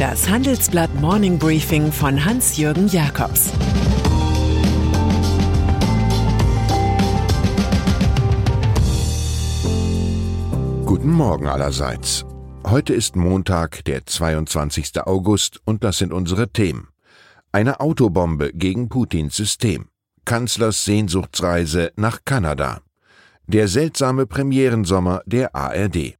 Das Handelsblatt Morning Briefing von Hans-Jürgen Jakobs Guten Morgen allerseits. Heute ist Montag, der 22. August, und das sind unsere Themen. Eine Autobombe gegen Putins System. Kanzlers Sehnsuchtsreise nach Kanada. Der seltsame Premierensommer der ARD.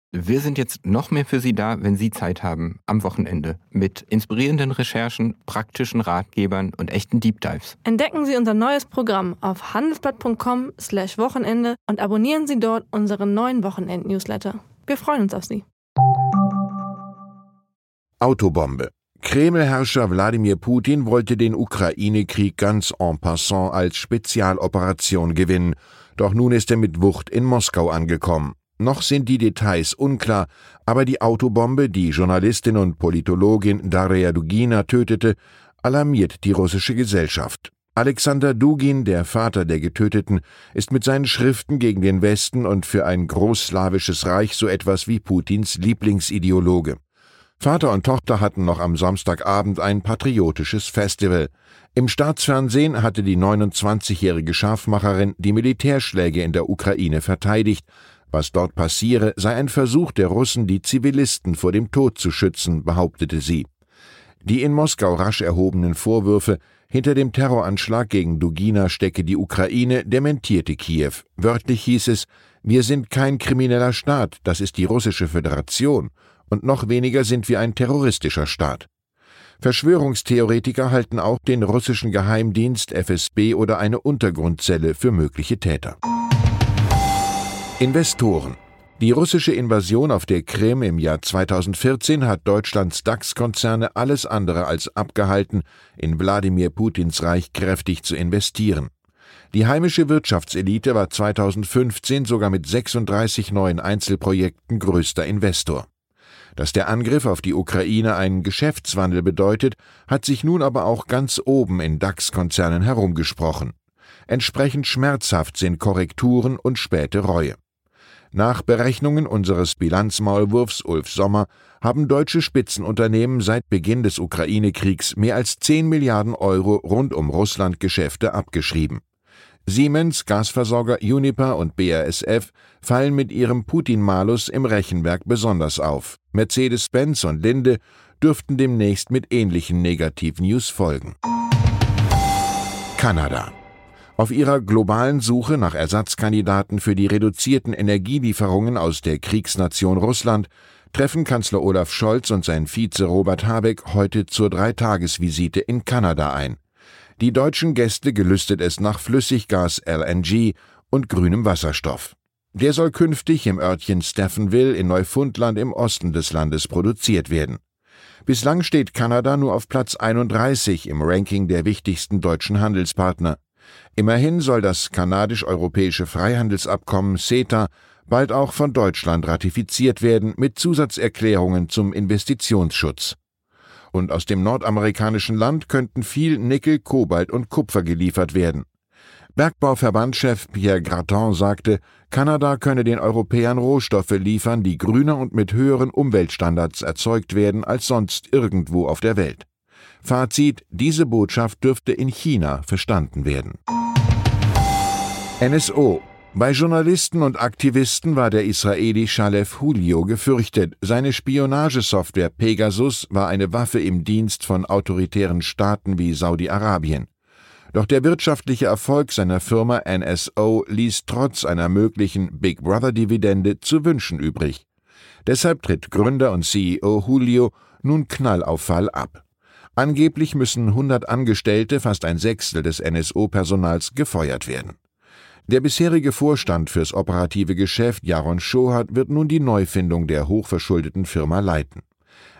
Wir sind jetzt noch mehr für Sie da, wenn Sie Zeit haben, am Wochenende, mit inspirierenden Recherchen, praktischen Ratgebern und echten Deep Dives. Entdecken Sie unser neues Programm auf handelsblatt.com/slash Wochenende und abonnieren Sie dort unseren neuen Wochenend-Newsletter. Wir freuen uns auf Sie. Autobombe. Kreml-Herrscher Wladimir Putin wollte den Ukraine-Krieg ganz en passant als Spezialoperation gewinnen, doch nun ist er mit Wucht in Moskau angekommen. Noch sind die Details unklar, aber die Autobombe, die Journalistin und Politologin Daria Dugina tötete, alarmiert die russische Gesellschaft. Alexander Dugin, der Vater der Getöteten, ist mit seinen Schriften gegen den Westen und für ein großslawisches Reich so etwas wie Putins Lieblingsideologe. Vater und Tochter hatten noch am Samstagabend ein patriotisches Festival. Im Staatsfernsehen hatte die 29-jährige Scharfmacherin die Militärschläge in der Ukraine verteidigt, was dort passiere, sei ein Versuch der Russen, die Zivilisten vor dem Tod zu schützen, behauptete sie. Die in Moskau rasch erhobenen Vorwürfe, hinter dem Terroranschlag gegen Dugina stecke die Ukraine, dementierte Kiew. Wörtlich hieß es, wir sind kein krimineller Staat, das ist die russische Föderation, und noch weniger sind wir ein terroristischer Staat. Verschwörungstheoretiker halten auch den russischen Geheimdienst FSB oder eine Untergrundzelle für mögliche Täter. Investoren. Die russische Invasion auf der Krim im Jahr 2014 hat Deutschlands DAX-Konzerne alles andere als abgehalten, in Wladimir Putins Reich kräftig zu investieren. Die heimische Wirtschaftselite war 2015 sogar mit 36 neuen Einzelprojekten größter Investor. Dass der Angriff auf die Ukraine einen Geschäftswandel bedeutet, hat sich nun aber auch ganz oben in DAX-Konzernen herumgesprochen. Entsprechend schmerzhaft sind Korrekturen und späte Reue. Nach Berechnungen unseres Bilanzmaulwurfs Ulf Sommer haben deutsche Spitzenunternehmen seit Beginn des Ukraine-Kriegs mehr als 10 Milliarden Euro rund um Russland-Geschäfte abgeschrieben. Siemens, Gasversorger Uniper und BASF fallen mit ihrem Putin-Malus im Rechenwerk besonders auf. Mercedes-Benz und Linde dürften demnächst mit ähnlichen Negativ-News folgen. Kanada auf ihrer globalen Suche nach Ersatzkandidaten für die reduzierten Energielieferungen aus der Kriegsnation Russland treffen Kanzler Olaf Scholz und sein Vize Robert Habeck heute zur Dreitagesvisite in Kanada ein. Die deutschen Gäste gelüstet es nach Flüssiggas LNG und grünem Wasserstoff. Der soll künftig im Örtchen Stephenville in Neufundland im Osten des Landes produziert werden. Bislang steht Kanada nur auf Platz 31 im Ranking der wichtigsten deutschen Handelspartner. Immerhin soll das kanadisch-europäische Freihandelsabkommen CETA bald auch von Deutschland ratifiziert werden mit Zusatzerklärungen zum Investitionsschutz. Und aus dem nordamerikanischen Land könnten viel Nickel, Kobalt und Kupfer geliefert werden. Bergbauverbandchef Pierre Graton sagte, Kanada könne den Europäern Rohstoffe liefern, die grüner und mit höheren Umweltstandards erzeugt werden als sonst irgendwo auf der Welt. Fazit, diese Botschaft dürfte in China verstanden werden. NSO bei Journalisten und Aktivisten war der Israeli Shalef Julio gefürchtet. Seine Spionagesoftware Pegasus war eine Waffe im Dienst von autoritären Staaten wie Saudi-Arabien. Doch der wirtschaftliche Erfolg seiner Firma NSO ließ trotz einer möglichen Big Brother-Dividende zu wünschen übrig. Deshalb tritt Gründer und CEO Julio nun Knallauffall ab. Angeblich müssen 100 Angestellte, fast ein Sechstel des NSO-Personals, gefeuert werden. Der bisherige Vorstand fürs operative Geschäft, Jaron Schohat, wird nun die Neufindung der hochverschuldeten Firma leiten.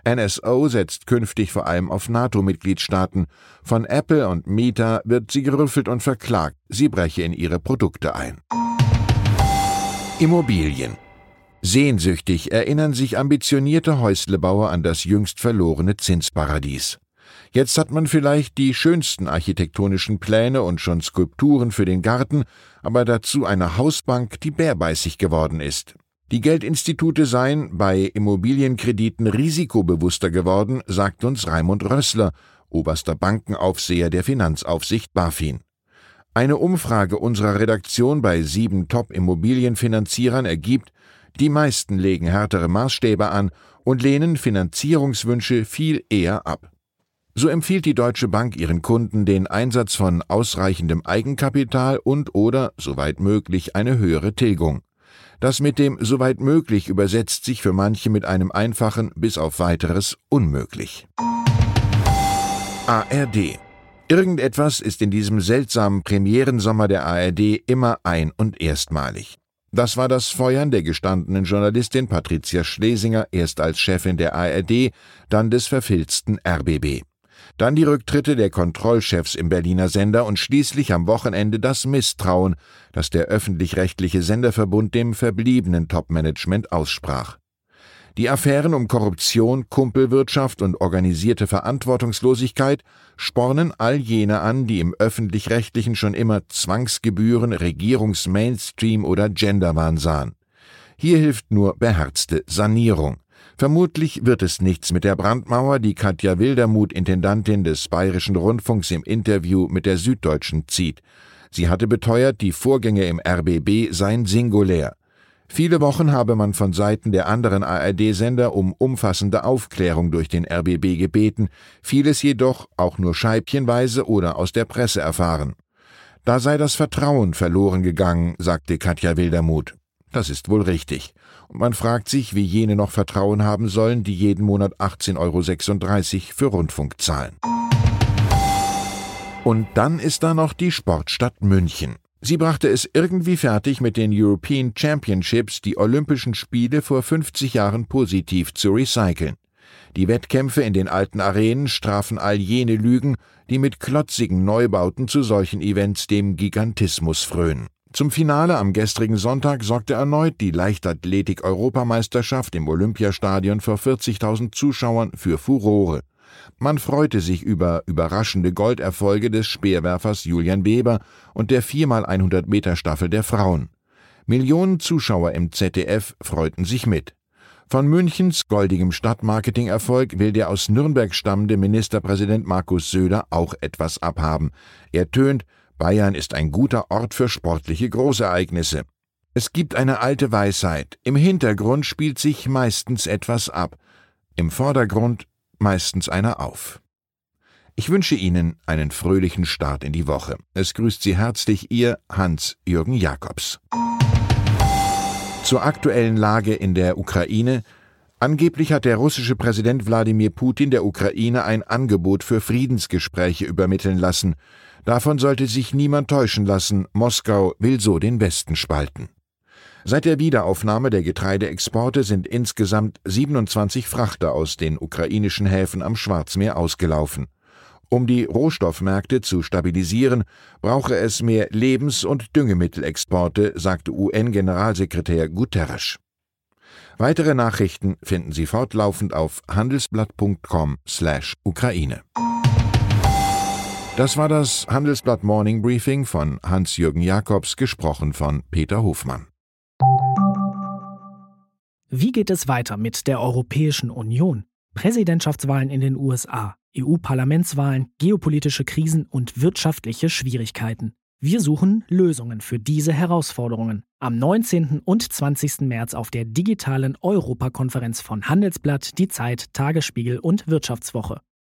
NSO setzt künftig vor allem auf NATO-Mitgliedstaaten. Von Apple und Meta wird sie gerüffelt und verklagt, sie breche in ihre Produkte ein. Immobilien. Sehnsüchtig erinnern sich ambitionierte Häuslebauer an das jüngst verlorene Zinsparadies. Jetzt hat man vielleicht die schönsten architektonischen Pläne und schon Skulpturen für den Garten, aber dazu eine Hausbank, die bärbeißig geworden ist. Die Geldinstitute seien bei Immobilienkrediten risikobewusster geworden, sagt uns Raimund Rössler, oberster Bankenaufseher der Finanzaufsicht BaFin. Eine Umfrage unserer Redaktion bei sieben Top-Immobilienfinanzierern ergibt, die meisten legen härtere Maßstäbe an und lehnen Finanzierungswünsche viel eher ab. So empfiehlt die Deutsche Bank ihren Kunden den Einsatz von ausreichendem Eigenkapital und oder, soweit möglich, eine höhere Tilgung. Das mit dem soweit möglich übersetzt sich für manche mit einem einfachen bis auf weiteres unmöglich. ARD Irgendetwas ist in diesem seltsamen Premierensommer der ARD immer ein- und erstmalig. Das war das Feuern der gestandenen Journalistin Patricia Schlesinger erst als Chefin der ARD, dann des verfilzten RBB. Dann die Rücktritte der Kontrollchefs im Berliner Sender und schließlich am Wochenende das Misstrauen, das der öffentlich-rechtliche Senderverbund dem verbliebenen Topmanagement aussprach. Die Affären um Korruption, Kumpelwirtschaft und organisierte Verantwortungslosigkeit spornen all jene an, die im öffentlich-rechtlichen schon immer Zwangsgebühren, Regierungsmainstream oder Genderwahn sahen. Hier hilft nur beherzte Sanierung. Vermutlich wird es nichts mit der Brandmauer, die Katja Wildermuth, Intendantin des Bayerischen Rundfunks, im Interview mit der Süddeutschen zieht. Sie hatte beteuert, die Vorgänge im RBB seien singulär. Viele Wochen habe man von Seiten der anderen ARD-Sender um umfassende Aufklärung durch den RBB gebeten, vieles jedoch auch nur scheibchenweise oder aus der Presse erfahren. Da sei das Vertrauen verloren gegangen, sagte Katja Wildermuth. Das ist wohl richtig. Man fragt sich, wie jene noch Vertrauen haben sollen, die jeden Monat 18,36 Euro für Rundfunk zahlen. Und dann ist da noch die Sportstadt München. Sie brachte es irgendwie fertig, mit den European Championships die Olympischen Spiele vor 50 Jahren positiv zu recyceln. Die Wettkämpfe in den alten Arenen strafen all jene Lügen, die mit klotzigen Neubauten zu solchen Events dem Gigantismus frönen. Zum Finale am gestrigen Sonntag sorgte erneut die Leichtathletik-Europameisterschaft im Olympiastadion vor 40.000 Zuschauern für Furore. Man freute sich über überraschende Golderfolge des Speerwerfers Julian Weber und der 4x100 Meter Staffel der Frauen. Millionen Zuschauer im ZDF freuten sich mit. Von Münchens goldigem Stadtmarketing-Erfolg will der aus Nürnberg stammende Ministerpräsident Markus Söder auch etwas abhaben. Er tönt, Bayern ist ein guter Ort für sportliche Großereignisse. Es gibt eine alte Weisheit. Im Hintergrund spielt sich meistens etwas ab, im Vordergrund meistens einer auf. Ich wünsche Ihnen einen fröhlichen Start in die Woche. Es grüßt Sie herzlich Ihr Hans-Jürgen Jakobs. Zur aktuellen Lage in der Ukraine. Angeblich hat der russische Präsident Wladimir Putin der Ukraine ein Angebot für Friedensgespräche übermitteln lassen. Davon sollte sich niemand täuschen lassen, Moskau will so den Westen spalten. Seit der Wiederaufnahme der Getreideexporte sind insgesamt 27 Frachter aus den ukrainischen Häfen am Schwarzmeer ausgelaufen. Um die Rohstoffmärkte zu stabilisieren, brauche es mehr Lebens- und Düngemittelexporte, sagte UN-Generalsekretär Guterres. Weitere Nachrichten finden Sie fortlaufend auf handelsblatt.com/Ukraine. Das war das Handelsblatt Morning Briefing von Hans-Jürgen Jakobs, gesprochen von Peter Hofmann. Wie geht es weiter mit der Europäischen Union? Präsidentschaftswahlen in den USA, EU-Parlamentswahlen, geopolitische Krisen und wirtschaftliche Schwierigkeiten. Wir suchen Lösungen für diese Herausforderungen. Am 19. und 20. März auf der digitalen Europakonferenz von Handelsblatt, Die Zeit, Tagesspiegel und Wirtschaftswoche.